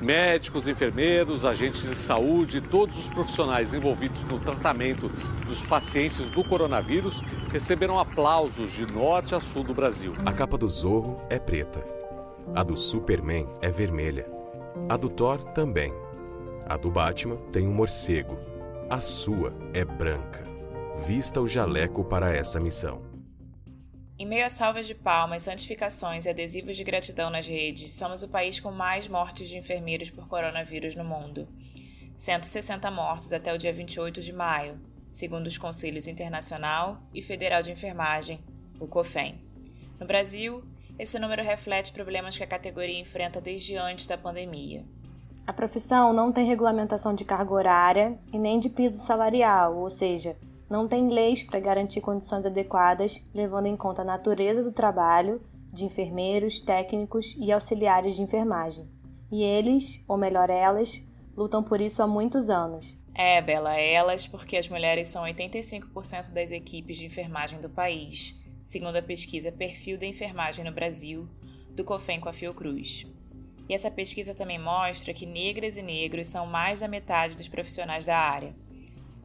Médicos, enfermeiros, agentes de saúde e todos os profissionais envolvidos no tratamento dos pacientes do coronavírus receberam aplausos de norte a sul do Brasil. A capa do Zorro é preta. A do Superman é vermelha. A do Thor também. A do Batman tem um morcego. A sua é branca. Vista o jaleco para essa missão. Em meio a salvas de palmas, santificações e adesivos de gratidão nas redes, somos o país com mais mortes de enfermeiros por coronavírus no mundo. 160 mortos até o dia 28 de maio, segundo os Conselhos Internacional e Federal de Enfermagem, o COFEN. No Brasil, esse número reflete problemas que a categoria enfrenta desde antes da pandemia. A profissão não tem regulamentação de carga horária e nem de piso salarial, ou seja, não tem leis para garantir condições adequadas, levando em conta a natureza do trabalho de enfermeiros, técnicos e auxiliares de enfermagem. E eles, ou melhor, elas, lutam por isso há muitos anos. É, Bela, elas, porque as mulheres são 85% das equipes de enfermagem do país, segundo a pesquisa Perfil da Enfermagem no Brasil, do COFEM com a Fiocruz. E essa pesquisa também mostra que negras e negros são mais da metade dos profissionais da área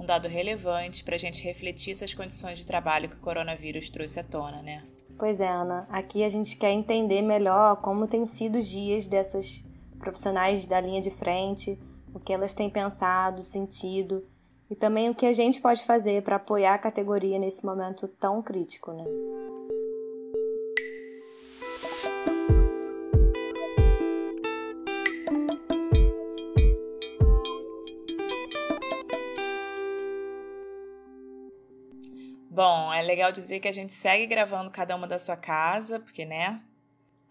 um dado relevante para a gente refletir essas condições de trabalho que o coronavírus trouxe à tona, né? Pois é, Ana. Aqui a gente quer entender melhor como têm sido os dias dessas profissionais da linha de frente, o que elas têm pensado, sentido e também o que a gente pode fazer para apoiar a categoria nesse momento tão crítico, né? É legal dizer que a gente segue gravando cada uma da sua casa, porque, né?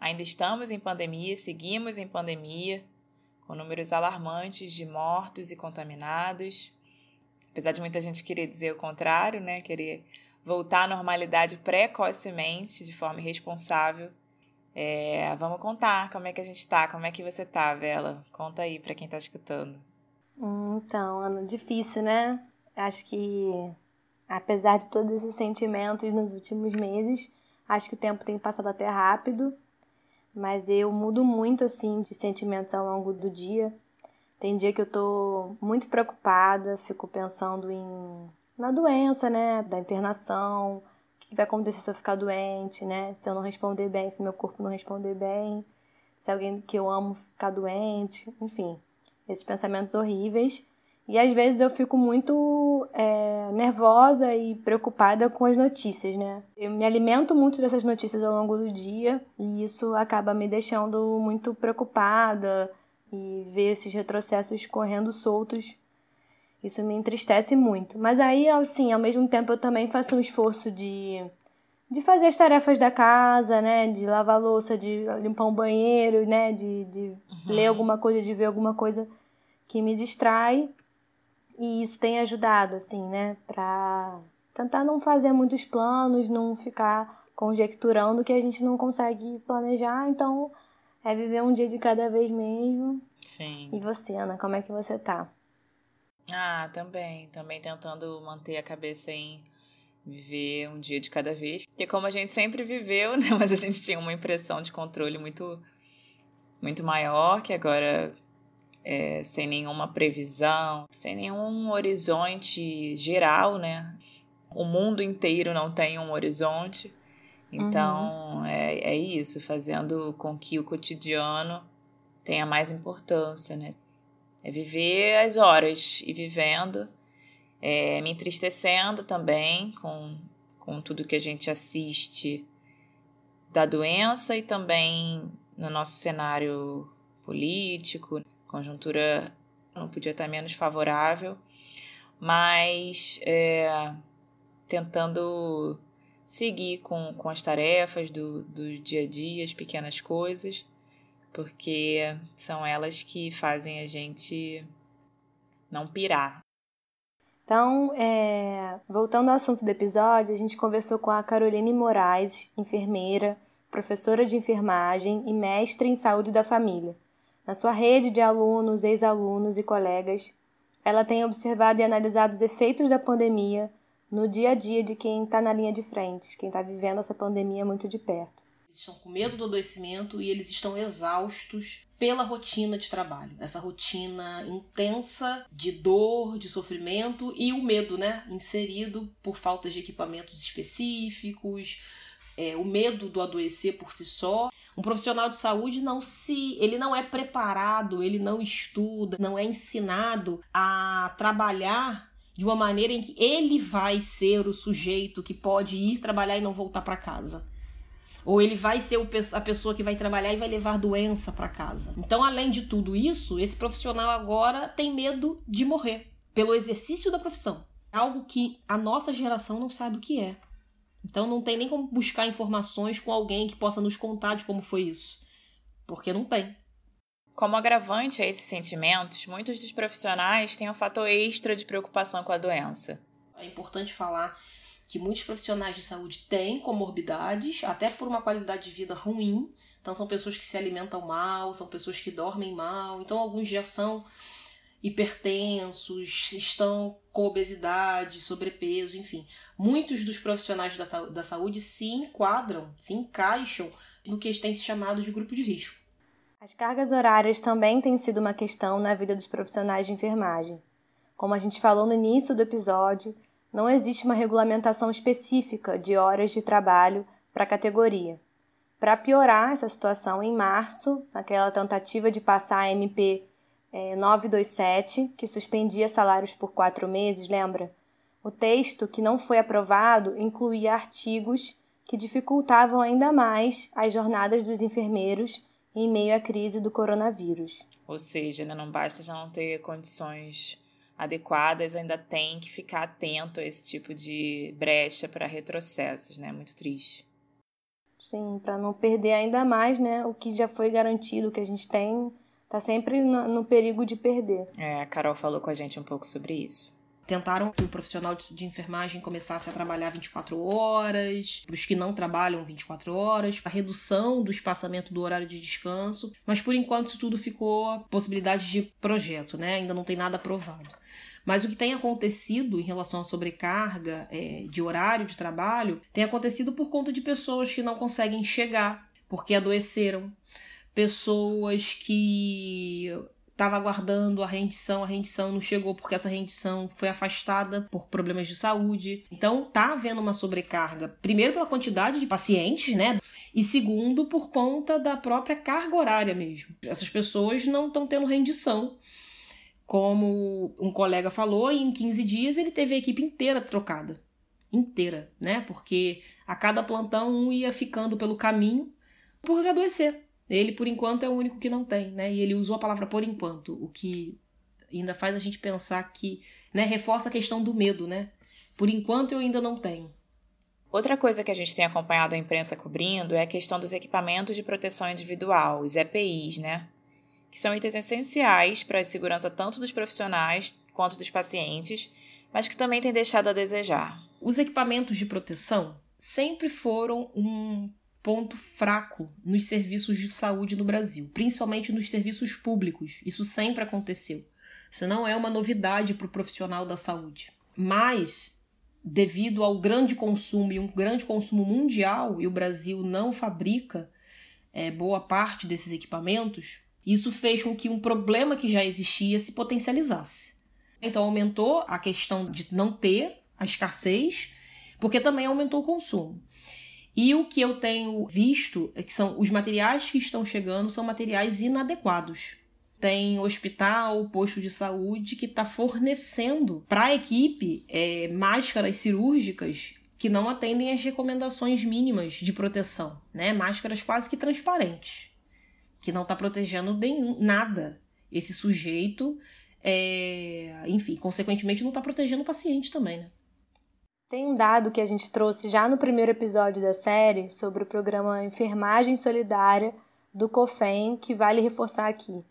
Ainda estamos em pandemia, seguimos em pandemia, com números alarmantes de mortos e contaminados. Apesar de muita gente querer dizer o contrário, né? Querer voltar à normalidade precocemente, de forma irresponsável. É, vamos contar como é que a gente tá, como é que você tá, Vela? Conta aí para quem tá escutando. Então, Ana, difícil, né? Acho que Apesar de todos esses sentimentos nos últimos meses, acho que o tempo tem passado até rápido, mas eu mudo muito assim de sentimentos ao longo do dia. Tem dia que eu tô muito preocupada, fico pensando em na doença, né, da internação, o que vai acontecer se eu ficar doente, né? Se eu não responder bem, se meu corpo não responder bem, se alguém que eu amo ficar doente, enfim, esses pensamentos horríveis. E às vezes eu fico muito é, nervosa e preocupada com as notícias, né? Eu me alimento muito dessas notícias ao longo do dia e isso acaba me deixando muito preocupada e ver esses retrocessos correndo soltos. Isso me entristece muito. Mas aí, assim, ao mesmo tempo eu também faço um esforço de, de fazer as tarefas da casa, né? De lavar louça, de limpar um banheiro, né? De, de uhum. ler alguma coisa, de ver alguma coisa que me distrai e isso tem ajudado, assim, né? Pra tentar não fazer muitos planos, não ficar conjecturando que a gente não consegue planejar. Então, é viver um dia de cada vez mesmo. Sim. E você, Ana, como é que você tá? Ah, também. Também tentando manter a cabeça em viver um dia de cada vez. Que como a gente sempre viveu, né? Mas a gente tinha uma impressão de controle muito, muito maior, que agora é, sem nenhuma previsão, sem nenhum horizonte geral, né? O mundo inteiro não tem um horizonte. Então, uhum. é, é isso, fazendo com que o cotidiano tenha mais importância, né? É viver as horas e vivendo, é, me entristecendo também com, com tudo que a gente assiste da doença e também no nosso cenário político, conjuntura não podia estar menos favorável, mas é, tentando seguir com, com as tarefas do, do dia a dia, as pequenas coisas, porque são elas que fazem a gente não pirar. Então, é, voltando ao assunto do episódio, a gente conversou com a Caroline Moraes, enfermeira, professora de enfermagem e mestre em saúde da família. Na sua rede de alunos, ex-alunos e colegas, ela tem observado e analisado os efeitos da pandemia no dia a dia de quem está na linha de frente, quem está vivendo essa pandemia muito de perto. Eles estão com medo do adoecimento e eles estão exaustos pela rotina de trabalho. Essa rotina intensa de dor, de sofrimento e o medo, né? Inserido por falta de equipamentos específicos, é, o medo do adoecer por si só. Um profissional de saúde não se, ele não é preparado, ele não estuda, não é ensinado a trabalhar de uma maneira em que ele vai ser o sujeito que pode ir trabalhar e não voltar para casa. Ou ele vai ser a pessoa que vai trabalhar e vai levar doença para casa. Então, além de tudo isso, esse profissional agora tem medo de morrer pelo exercício da profissão. Algo que a nossa geração não sabe o que é. Então, não tem nem como buscar informações com alguém que possa nos contar de como foi isso. Porque não tem. Como agravante a esses sentimentos, muitos dos profissionais têm um fator extra de preocupação com a doença. É importante falar que muitos profissionais de saúde têm comorbidades, até por uma qualidade de vida ruim. Então, são pessoas que se alimentam mal, são pessoas que dormem mal. Então, alguns já são hipertensos, estão com obesidade, sobrepeso, enfim. Muitos dos profissionais da, da saúde se enquadram, se encaixam no que tem se chamado de grupo de risco. As cargas horárias também têm sido uma questão na vida dos profissionais de enfermagem. Como a gente falou no início do episódio, não existe uma regulamentação específica de horas de trabalho para a categoria. Para piorar essa situação, em março, naquela tentativa de passar a MP é, 927, que suspendia salários por quatro meses, lembra? O texto, que não foi aprovado, incluía artigos que dificultavam ainda mais as jornadas dos enfermeiros em meio à crise do coronavírus. Ou seja, né, não basta já não ter condições adequadas, ainda tem que ficar atento a esse tipo de brecha para retrocessos, né? Muito triste. Sim, para não perder ainda mais, né? O que já foi garantido, o que a gente tem, tá sempre no, no perigo de perder. É, a Carol falou com a gente um pouco sobre isso. Tentaram que o profissional de enfermagem começasse a trabalhar 24 horas, para os que não trabalham 24 horas, a redução do espaçamento do horário de descanso, mas por enquanto isso tudo ficou possibilidade de projeto, né? Ainda não tem nada aprovado. Mas o que tem acontecido em relação à sobrecarga é, de horário de trabalho tem acontecido por conta de pessoas que não conseguem chegar porque adoeceram, pessoas que estava aguardando a rendição, a rendição não chegou porque essa rendição foi afastada por problemas de saúde. Então tá havendo uma sobrecarga, primeiro pela quantidade de pacientes, né? E segundo por conta da própria carga horária mesmo. Essas pessoas não estão tendo rendição. Como um colega falou, em 15 dias ele teve a equipe inteira trocada. Inteira, né? Porque a cada plantão um ia ficando pelo caminho por adoecer. Ele, por enquanto, é o único que não tem, né? E ele usou a palavra por enquanto, o que ainda faz a gente pensar que, né, reforça a questão do medo, né? Por enquanto eu ainda não tenho. Outra coisa que a gente tem acompanhado a imprensa cobrindo é a questão dos equipamentos de proteção individual, os EPIs, né? Que são itens essenciais para a segurança tanto dos profissionais quanto dos pacientes, mas que também têm deixado a desejar. Os equipamentos de proteção sempre foram um ponto fraco nos serviços de saúde no Brasil, principalmente nos serviços públicos. Isso sempre aconteceu. Isso não é uma novidade para o profissional da saúde. Mas, devido ao grande consumo e um grande consumo mundial, e o Brasil não fabrica é, boa parte desses equipamentos, isso fez com que um problema que já existia se potencializasse. Então, aumentou a questão de não ter a escassez, porque também aumentou o consumo. E o que eu tenho visto é que são os materiais que estão chegando são materiais inadequados. Tem hospital, posto de saúde que está fornecendo para a equipe é, máscaras cirúrgicas que não atendem às recomendações mínimas de proteção, né? Máscaras quase que transparentes, que não está protegendo nenhum, nada esse sujeito, é, enfim, consequentemente não está protegendo o paciente também, né? Tem um dado que a gente trouxe já no primeiro episódio da série sobre o programa Enfermagem Solidária do COFEM, que vale reforçar aqui.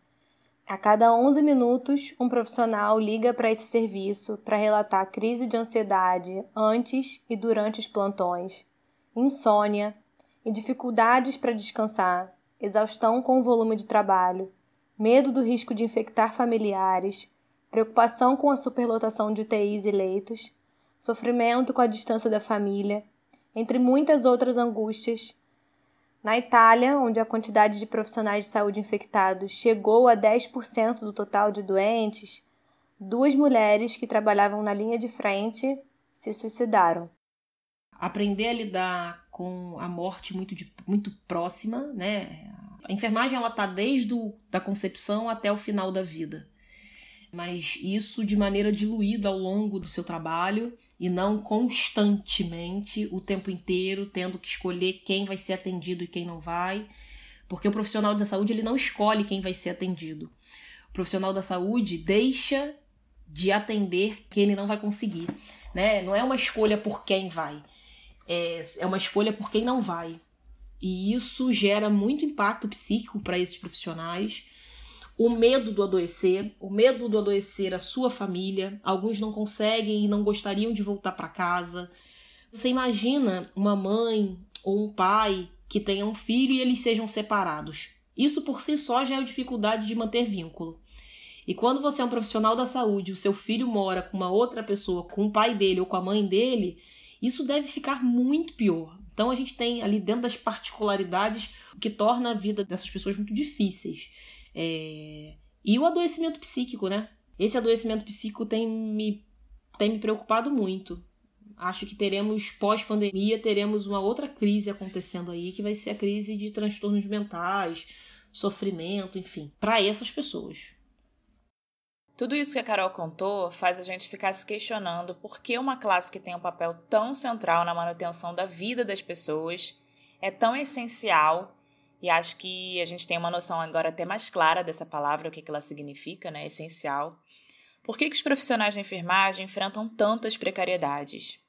A cada 11 minutos, um profissional liga para esse serviço para relatar crise de ansiedade antes e durante os plantões, insônia e dificuldades para descansar, exaustão com o volume de trabalho, medo do risco de infectar familiares, preocupação com a superlotação de UTIs e leitos sofrimento com a distância da família, entre muitas outras angústias. Na Itália, onde a quantidade de profissionais de saúde infectados chegou a 10% do total de doentes, duas mulheres que trabalhavam na linha de frente se suicidaram. Aprender a lidar com a morte muito, de, muito próxima, né? A enfermagem ela tá desde o, da concepção até o final da vida mas isso de maneira diluída ao longo do seu trabalho e não constantemente, o tempo inteiro, tendo que escolher quem vai ser atendido e quem não vai, porque o profissional da saúde ele não escolhe quem vai ser atendido. O profissional da saúde deixa de atender quem ele não vai conseguir, né? Não é uma escolha por quem vai, é, é uma escolha por quem não vai. E isso gera muito impacto psíquico para esses profissionais o medo do adoecer, o medo do adoecer a sua família. Alguns não conseguem e não gostariam de voltar para casa. Você imagina uma mãe ou um pai que tenha um filho e eles sejam separados. Isso por si só já é dificuldade de manter vínculo. E quando você é um profissional da saúde, o seu filho mora com uma outra pessoa, com o pai dele ou com a mãe dele, isso deve ficar muito pior. Então a gente tem ali dentro das particularidades o que torna a vida dessas pessoas muito difíceis. É... E o adoecimento psíquico, né? Esse adoecimento psíquico tem me, tem me preocupado muito. Acho que teremos, pós-pandemia, teremos uma outra crise acontecendo aí, que vai ser a crise de transtornos mentais, sofrimento, enfim, para essas pessoas. Tudo isso que a Carol contou faz a gente ficar se questionando por que uma classe que tem um papel tão central na manutenção da vida das pessoas é tão essencial e acho que a gente tem uma noção agora até mais clara dessa palavra, o que, ela significa, né? Essencial. Por que, que os profissionais de enfermagem enfrentam tantas precariedades?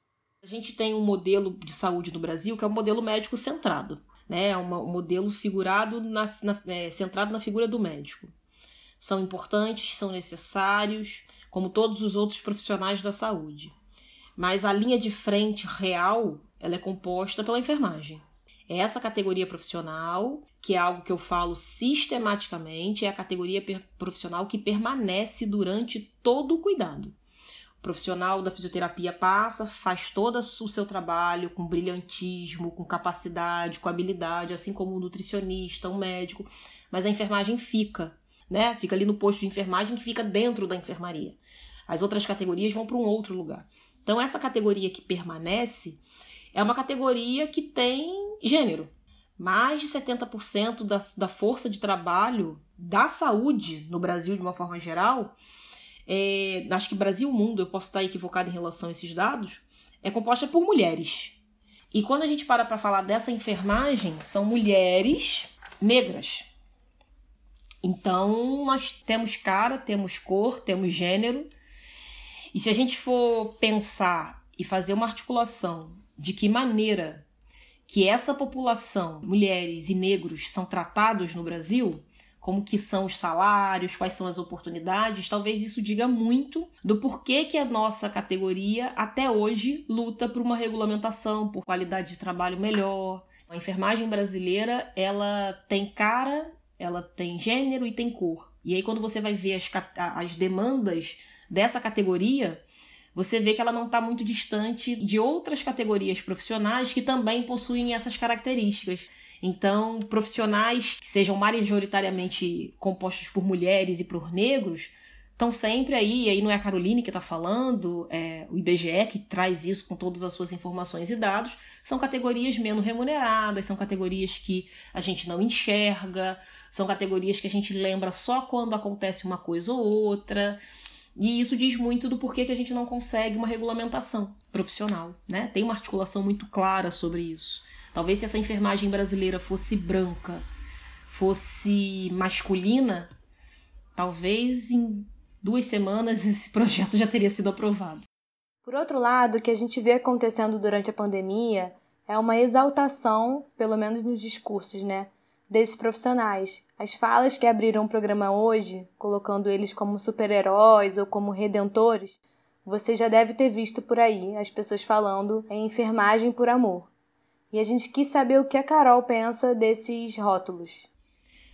A gente tem um modelo de saúde no Brasil que é um modelo médico centrado, né? É um modelo figurado na, na, é, centrado na figura do médico. São importantes, são necessários, como todos os outros profissionais da saúde. Mas a linha de frente real ela é composta pela enfermagem. Essa categoria profissional, que é algo que eu falo sistematicamente, é a categoria profissional que permanece durante todo o cuidado. O profissional da fisioterapia passa, faz todo o seu trabalho com brilhantismo, com capacidade, com habilidade, assim como o nutricionista, o médico, mas a enfermagem fica, né? Fica ali no posto de enfermagem que fica dentro da enfermaria. As outras categorias vão para um outro lugar. Então, essa categoria que permanece é uma categoria que tem gênero. Mais de 70% da, da força de trabalho da saúde no Brasil, de uma forma geral, é, acho que Brasil mundo, eu posso estar equivocado em relação a esses dados, é composta por mulheres. E quando a gente para para falar dessa enfermagem, são mulheres negras. Então, nós temos cara, temos cor, temos gênero. E se a gente for pensar e fazer uma articulação de que maneira que essa população, mulheres e negros, são tratados no Brasil, como que são os salários, quais são as oportunidades, talvez isso diga muito do porquê que a nossa categoria até hoje luta por uma regulamentação, por qualidade de trabalho melhor. A enfermagem brasileira, ela tem cara, ela tem gênero e tem cor. E aí quando você vai ver as, as demandas dessa categoria, você vê que ela não está muito distante de outras categorias profissionais que também possuem essas características. Então, profissionais que sejam majoritariamente compostos por mulheres e por negros estão sempre aí, e aí não é a Caroline que está falando, é o IBGE que traz isso com todas as suas informações e dados, são categorias menos remuneradas, são categorias que a gente não enxerga, são categorias que a gente lembra só quando acontece uma coisa ou outra. E isso diz muito do porquê que a gente não consegue uma regulamentação profissional, né? Tem uma articulação muito clara sobre isso. Talvez se essa enfermagem brasileira fosse branca, fosse masculina, talvez em duas semanas esse projeto já teria sido aprovado. Por outro lado, o que a gente vê acontecendo durante a pandemia é uma exaltação, pelo menos nos discursos, né, desses profissionais. As falas que abriram o programa hoje, colocando eles como super-heróis ou como redentores, você já deve ter visto por aí as pessoas falando em enfermagem por amor. E a gente quis saber o que a Carol pensa desses rótulos.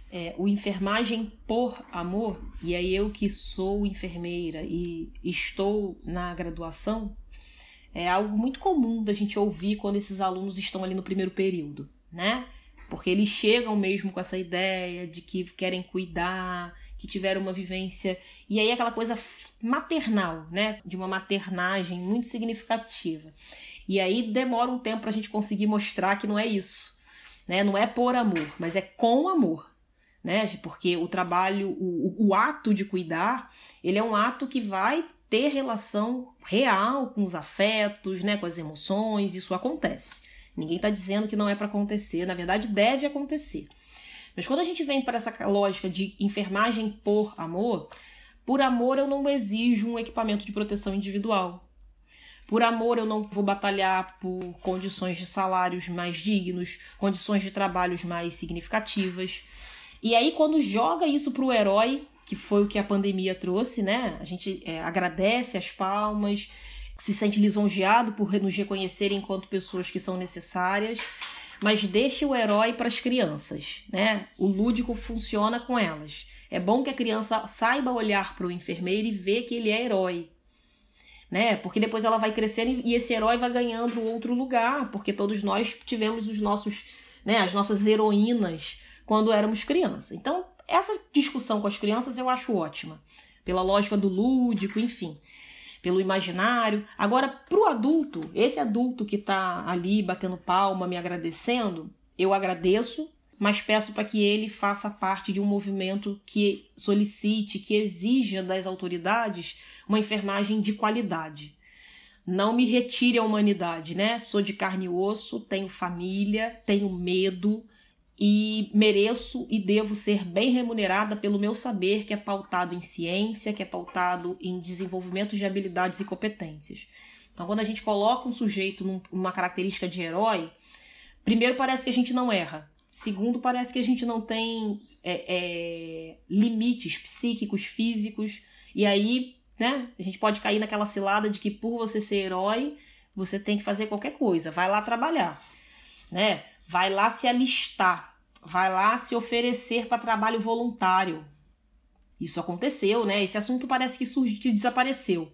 É, o enfermagem por amor, e aí eu que sou enfermeira e estou na graduação, é algo muito comum da gente ouvir quando esses alunos estão ali no primeiro período, né? Porque eles chegam mesmo com essa ideia de que querem cuidar, que tiveram uma vivência e aí aquela coisa maternal, né, de uma maternagem muito significativa. E aí demora um tempo para a gente conseguir mostrar que não é isso, né? Não é por amor, mas é com amor, né? Porque o trabalho, o, o ato de cuidar, ele é um ato que vai ter relação real com os afetos, né, com as emoções, isso acontece. Ninguém está dizendo que não é para acontecer, na verdade deve acontecer. Mas quando a gente vem para essa lógica de enfermagem por amor, por amor eu não exijo um equipamento de proteção individual. Por amor eu não vou batalhar por condições de salários mais dignos, condições de trabalhos mais significativas. E aí quando joga isso para o herói, que foi o que a pandemia trouxe, né? A gente é, agradece as palmas, se sente lisonjeado por nos reconhecer enquanto pessoas que são necessárias, mas deixa o herói para as crianças, né? O lúdico funciona com elas. É bom que a criança saiba olhar para o enfermeiro e ver que ele é herói, né? Porque depois ela vai crescendo e esse herói vai ganhando outro lugar, porque todos nós tivemos os nossos, né, as nossas heroínas quando éramos crianças. Então, essa discussão com as crianças eu acho ótima, pela lógica do lúdico, enfim, pelo imaginário. Agora, para o adulto, esse adulto que está ali batendo palma, me agradecendo, eu agradeço, mas peço para que ele faça parte de um movimento que solicite, que exija das autoridades uma enfermagem de qualidade. Não me retire a humanidade, né? Sou de carne e osso, tenho família, tenho medo, e mereço e devo ser bem remunerada pelo meu saber que é pautado em ciência, que é pautado em desenvolvimento de habilidades e competências. Então, quando a gente coloca um sujeito numa característica de herói, primeiro parece que a gente não erra. Segundo, parece que a gente não tem é, é, limites psíquicos, físicos. E aí, né, a gente pode cair naquela cilada de que por você ser herói, você tem que fazer qualquer coisa. Vai lá trabalhar, né? Vai lá se alistar, vai lá se oferecer para trabalho voluntário. Isso aconteceu, né? Esse assunto parece que, surgiu, que desapareceu.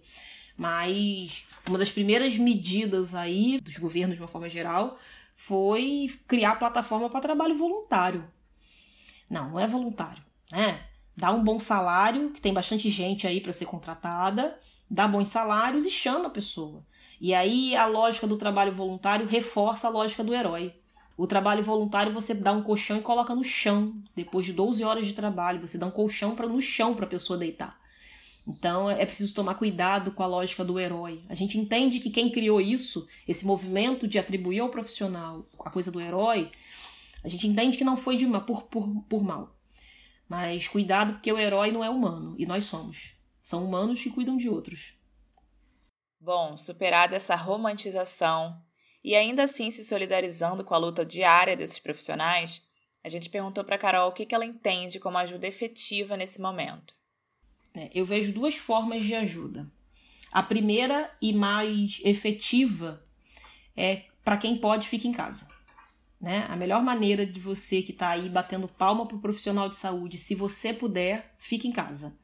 Mas uma das primeiras medidas aí dos governos de uma forma geral foi criar plataforma para trabalho voluntário. Não, não é voluntário, né? Dá um bom salário, que tem bastante gente aí para ser contratada, dá bons salários e chama a pessoa. E aí a lógica do trabalho voluntário reforça a lógica do herói. O trabalho voluntário você dá um colchão e coloca no chão. Depois de 12 horas de trabalho, você dá um colchão para no chão para a pessoa deitar. Então é preciso tomar cuidado com a lógica do herói. A gente entende que quem criou isso, esse movimento de atribuir ao profissional a coisa do herói, a gente entende que não foi de por, por, por mal. Mas cuidado porque o herói não é humano e nós somos. São humanos que cuidam de outros. Bom, superada essa romantização e ainda assim se solidarizando com a luta diária desses profissionais, a gente perguntou para Carol o que, ela entende como ajuda efetiva nesse momento. É, eu vejo duas formas de ajuda. A primeira e mais efetiva é para quem pode fica em casa. Né? A melhor maneira de você que está aí batendo palma para o profissional de saúde, se você puder, fique em casa.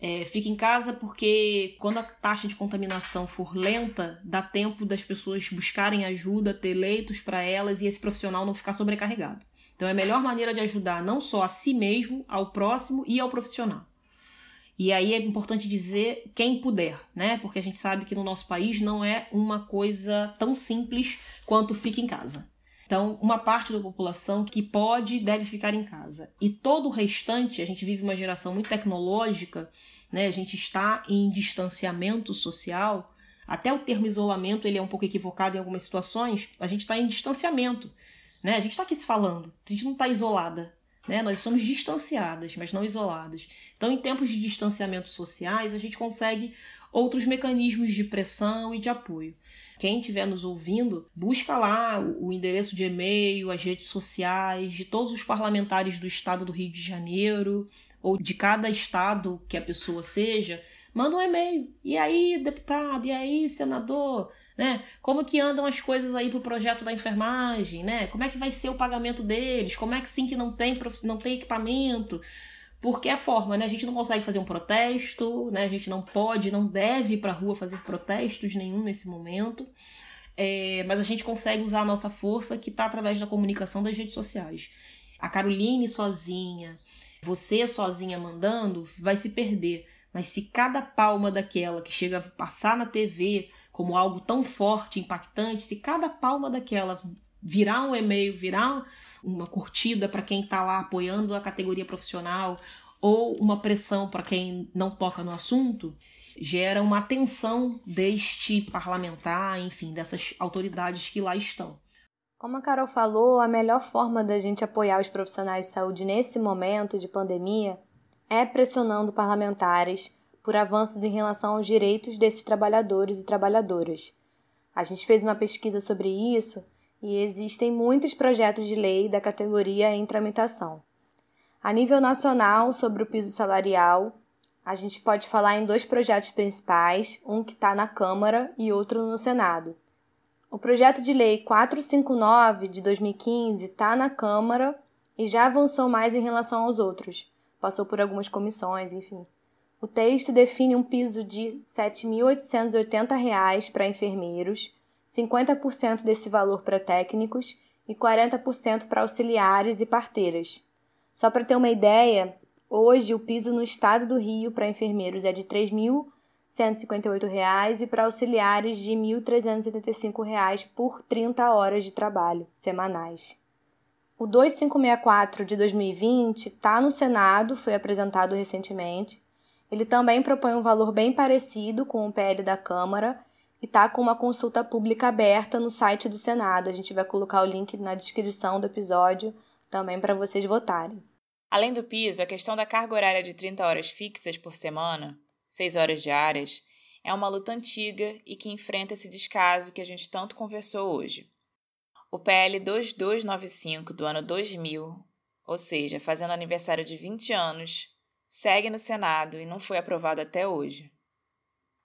É, fica em casa porque quando a taxa de contaminação for lenta, dá tempo das pessoas buscarem ajuda, ter leitos para elas e esse profissional não ficar sobrecarregado. Então é a melhor maneira de ajudar não só a si mesmo, ao próximo e ao profissional. E aí é importante dizer quem puder, né? Porque a gente sabe que no nosso país não é uma coisa tão simples quanto fica em casa. Então, uma parte da população que pode deve ficar em casa. E todo o restante, a gente vive uma geração muito tecnológica, né? A gente está em distanciamento social. Até o termo isolamento ele é um pouco equivocado em algumas situações. A gente está em distanciamento, né? A gente está aqui se falando. A gente não está isolada, né? Nós somos distanciadas, mas não isoladas. Então, em tempos de distanciamento sociais, a gente consegue outros mecanismos de pressão e de apoio. Quem estiver nos ouvindo, busca lá o endereço de e-mail, as redes sociais de todos os parlamentares do estado do Rio de Janeiro ou de cada estado que a pessoa seja, manda um e-mail. E aí, deputado? E aí, senador? Né? Como que andam as coisas aí pro projeto da enfermagem, né? Como é que vai ser o pagamento deles? Como é que sim que não tem, não tem equipamento? Porque é a forma, né? A gente não consegue fazer um protesto, né? A gente não pode, não deve ir para a rua fazer protestos nenhum nesse momento. é, mas a gente consegue usar a nossa força que está através da comunicação das redes sociais. A Caroline sozinha, você sozinha mandando, vai se perder. Mas se cada palma daquela que chega a passar na TV como algo tão forte, impactante, se cada palma daquela virar um e-mail, virar uma curtida para quem está lá apoiando a categoria profissional ou uma pressão para quem não toca no assunto, gera uma atenção deste parlamentar, enfim, dessas autoridades que lá estão. Como a Carol falou, a melhor forma da gente apoiar os profissionais de saúde nesse momento de pandemia é pressionando parlamentares por avanços em relação aos direitos desses trabalhadores e trabalhadoras. A gente fez uma pesquisa sobre isso e existem muitos projetos de lei da categoria em tramitação. A nível nacional, sobre o piso salarial, a gente pode falar em dois projetos principais, um que está na Câmara e outro no Senado. O projeto de lei 459 de 2015 está na Câmara e já avançou mais em relação aos outros. Passou por algumas comissões, enfim. O texto define um piso de R$ 7.880 para enfermeiros, 50% desse valor para técnicos e 40% para auxiliares e parteiras. Só para ter uma ideia, hoje o piso no estado do Rio para enfermeiros é de R$ 3.158 e para auxiliares de R$ 1.375 por 30 horas de trabalho semanais. O 2564 de 2020 está no Senado, foi apresentado recentemente. Ele também propõe um valor bem parecido com o PL da Câmara e está com uma consulta pública aberta no site do Senado. A gente vai colocar o link na descrição do episódio também para vocês votarem. Além do piso, a questão da carga horária de 30 horas fixas por semana, 6 horas diárias, é uma luta antiga e que enfrenta esse descaso que a gente tanto conversou hoje. O PL 2295 do ano 2000, ou seja, fazendo aniversário de 20 anos, segue no Senado e não foi aprovado até hoje.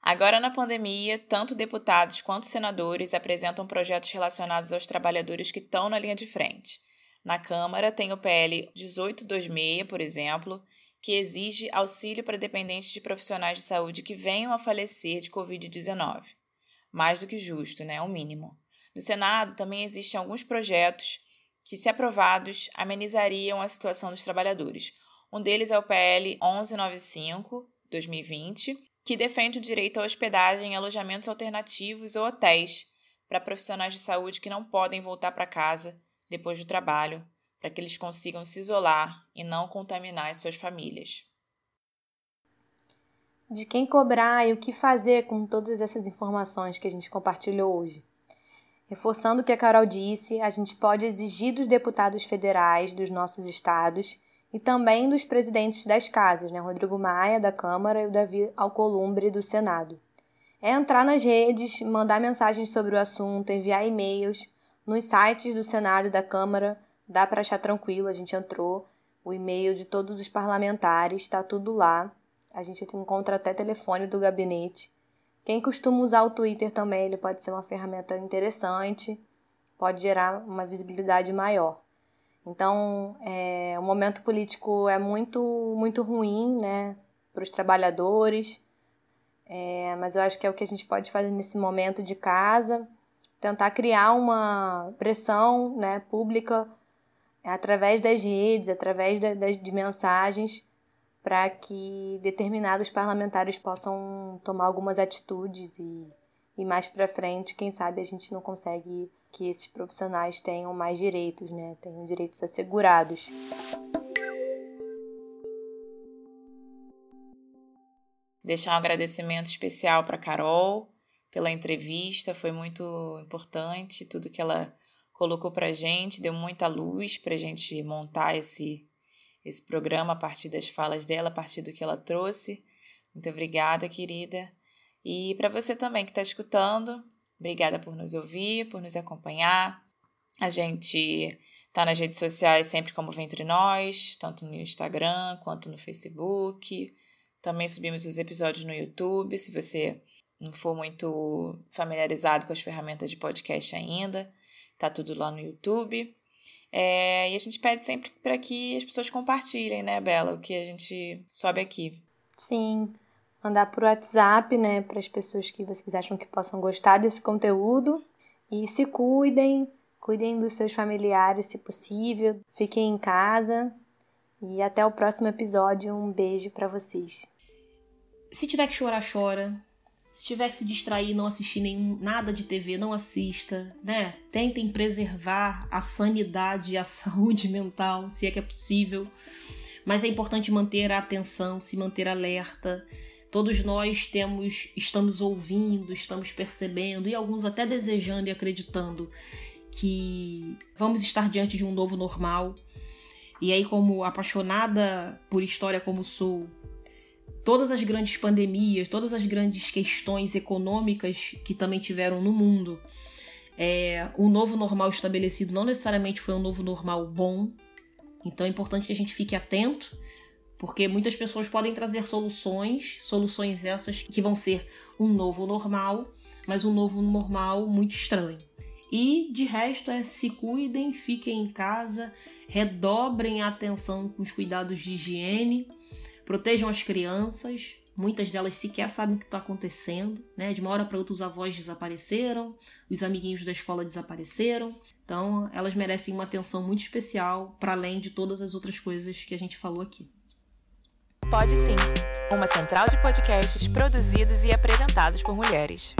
Agora, na pandemia, tanto deputados quanto senadores apresentam projetos relacionados aos trabalhadores que estão na linha de frente. Na Câmara, tem o PL 1826, por exemplo, que exige auxílio para dependentes de profissionais de saúde que venham a falecer de Covid-19. Mais do que justo, né? É o mínimo. No Senado, também existem alguns projetos que, se aprovados, amenizariam a situação dos trabalhadores. Um deles é o PL 1195, 2020, que defende o direito à hospedagem em alojamentos alternativos ou hotéis para profissionais de saúde que não podem voltar para casa depois do trabalho, para que eles consigam se isolar e não contaminar as suas famílias. De quem cobrar e o que fazer com todas essas informações que a gente compartilhou hoje. Reforçando o que a Carol disse, a gente pode exigir dos deputados federais dos nossos estados e também dos presidentes das casas, né, Rodrigo Maia, da Câmara, e o Davi Alcolumbre, do Senado. É entrar nas redes, mandar mensagens sobre o assunto, enviar e-mails. Nos sites do Senado e da Câmara, dá para achar tranquilo, a gente entrou. O e-mail de todos os parlamentares, está tudo lá. A gente encontra até telefone do gabinete. Quem costuma usar o Twitter também, ele pode ser uma ferramenta interessante, pode gerar uma visibilidade maior. Então, é, o momento político é muito, muito ruim, né, para os trabalhadores, é, mas eu acho que é o que a gente pode fazer nesse momento de casa, tentar criar uma pressão, né, pública através das redes, através de, de mensagens, para que determinados parlamentares possam tomar algumas atitudes e, e mais para frente, quem sabe a gente não consegue que esses profissionais tenham mais direitos, né? Tenham direitos assegurados. Deixar um agradecimento especial para Carol pela entrevista, foi muito importante tudo que ela colocou para gente, deu muita luz para a gente montar esse, esse programa a partir das falas dela, a partir do que ela trouxe. Muito obrigada, querida. E para você também que está escutando, Obrigada por nos ouvir, por nos acompanhar. A gente tá nas redes sociais sempre como Ventre Nós, tanto no Instagram quanto no Facebook. Também subimos os episódios no YouTube, se você não for muito familiarizado com as ferramentas de podcast ainda, tá tudo lá no YouTube. É, e a gente pede sempre para que as pessoas compartilhem, né, Bela, o que a gente sobe aqui. Sim, mandar por WhatsApp, né, para as pessoas que vocês acham que possam gostar desse conteúdo. E se cuidem, cuidem dos seus familiares se possível, fiquem em casa e até o próximo episódio. Um beijo para vocês. Se tiver que chorar, chora. Se tiver que se distrair, não assistir nenhum, nada de TV, não assista, né? Tentem preservar a sanidade e a saúde mental, se é que é possível. Mas é importante manter a atenção, se manter alerta. Todos nós temos, estamos ouvindo, estamos percebendo e alguns até desejando e acreditando que vamos estar diante de um novo normal. E aí, como apaixonada por história como sou, todas as grandes pandemias, todas as grandes questões econômicas que também tiveram no mundo, é, o novo normal estabelecido não necessariamente foi um novo normal bom. Então é importante que a gente fique atento, porque muitas pessoas podem trazer soluções, soluções essas que vão ser um novo normal, mas um novo normal muito estranho. E de resto é se cuidem, fiquem em casa, redobrem a atenção com os cuidados de higiene protejam as crianças. Muitas delas sequer sabem o que está acontecendo, né? De uma hora para outra os avós desapareceram, os amiguinhos da escola desapareceram. Então, elas merecem uma atenção muito especial, para além de todas as outras coisas que a gente falou aqui. Pode sim. Uma central de podcasts produzidos e apresentados por mulheres.